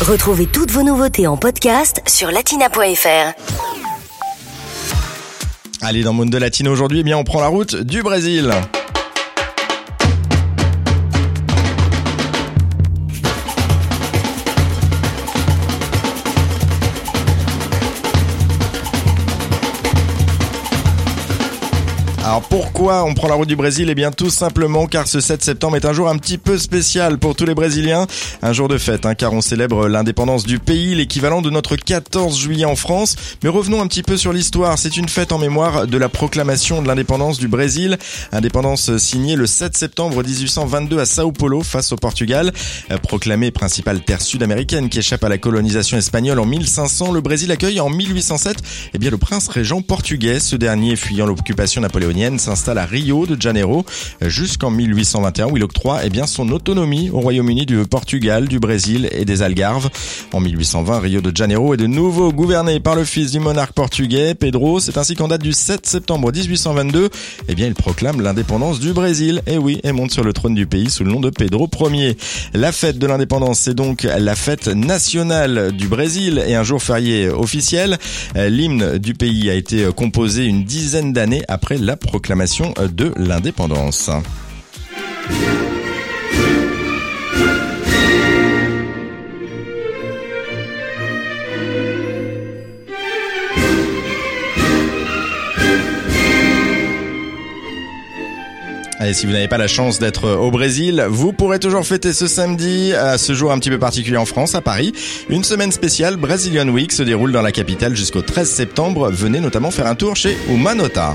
Retrouvez toutes vos nouveautés en podcast sur latina.fr. Allez, dans Monde Latino aujourd'hui, eh bien, on prend la route du Brésil. Alors pourquoi on prend la route du Brésil? Eh bien tout simplement car ce 7 septembre est un jour un petit peu spécial pour tous les Brésiliens. Un jour de fête hein, car on célèbre l'indépendance du pays, l'équivalent de notre 14 juillet en France. Mais revenons un petit peu sur l'histoire. C'est une fête en mémoire de la proclamation de l'indépendance du Brésil. Indépendance signée le 7 septembre 1822 à Sao Paulo face au Portugal. Proclamée principale terre sud-américaine qui échappe à la colonisation espagnole en 1500, le Brésil accueille en 1807 eh bien, le prince régent portugais. Ce dernier fuyant l'occupation napoléonienne s'installe à Rio de Janeiro jusqu'en 1821 où il octroie eh bien, son autonomie au Royaume-Uni du Portugal, du Brésil et des Algarves. En 1820, Rio de Janeiro est de nouveau gouverné par le fils du monarque portugais, Pedro. C'est ainsi qu'en date du 7 septembre 1822, eh bien, il proclame l'indépendance du Brésil. Et oui, et monte sur le trône du pays sous le nom de Pedro Ier. La fête de l'indépendance, c'est donc la fête nationale du Brésil et un jour férié officiel. L'hymne du pays a été composé une dizaine d'années après la proclamation de l'indépendance. Et si vous n'avez pas la chance d'être au Brésil, vous pourrez toujours fêter ce samedi, à ce jour un petit peu particulier en France, à Paris. Une semaine spéciale Brazilian Week se déroule dans la capitale jusqu'au 13 septembre. Venez notamment faire un tour chez Umanota.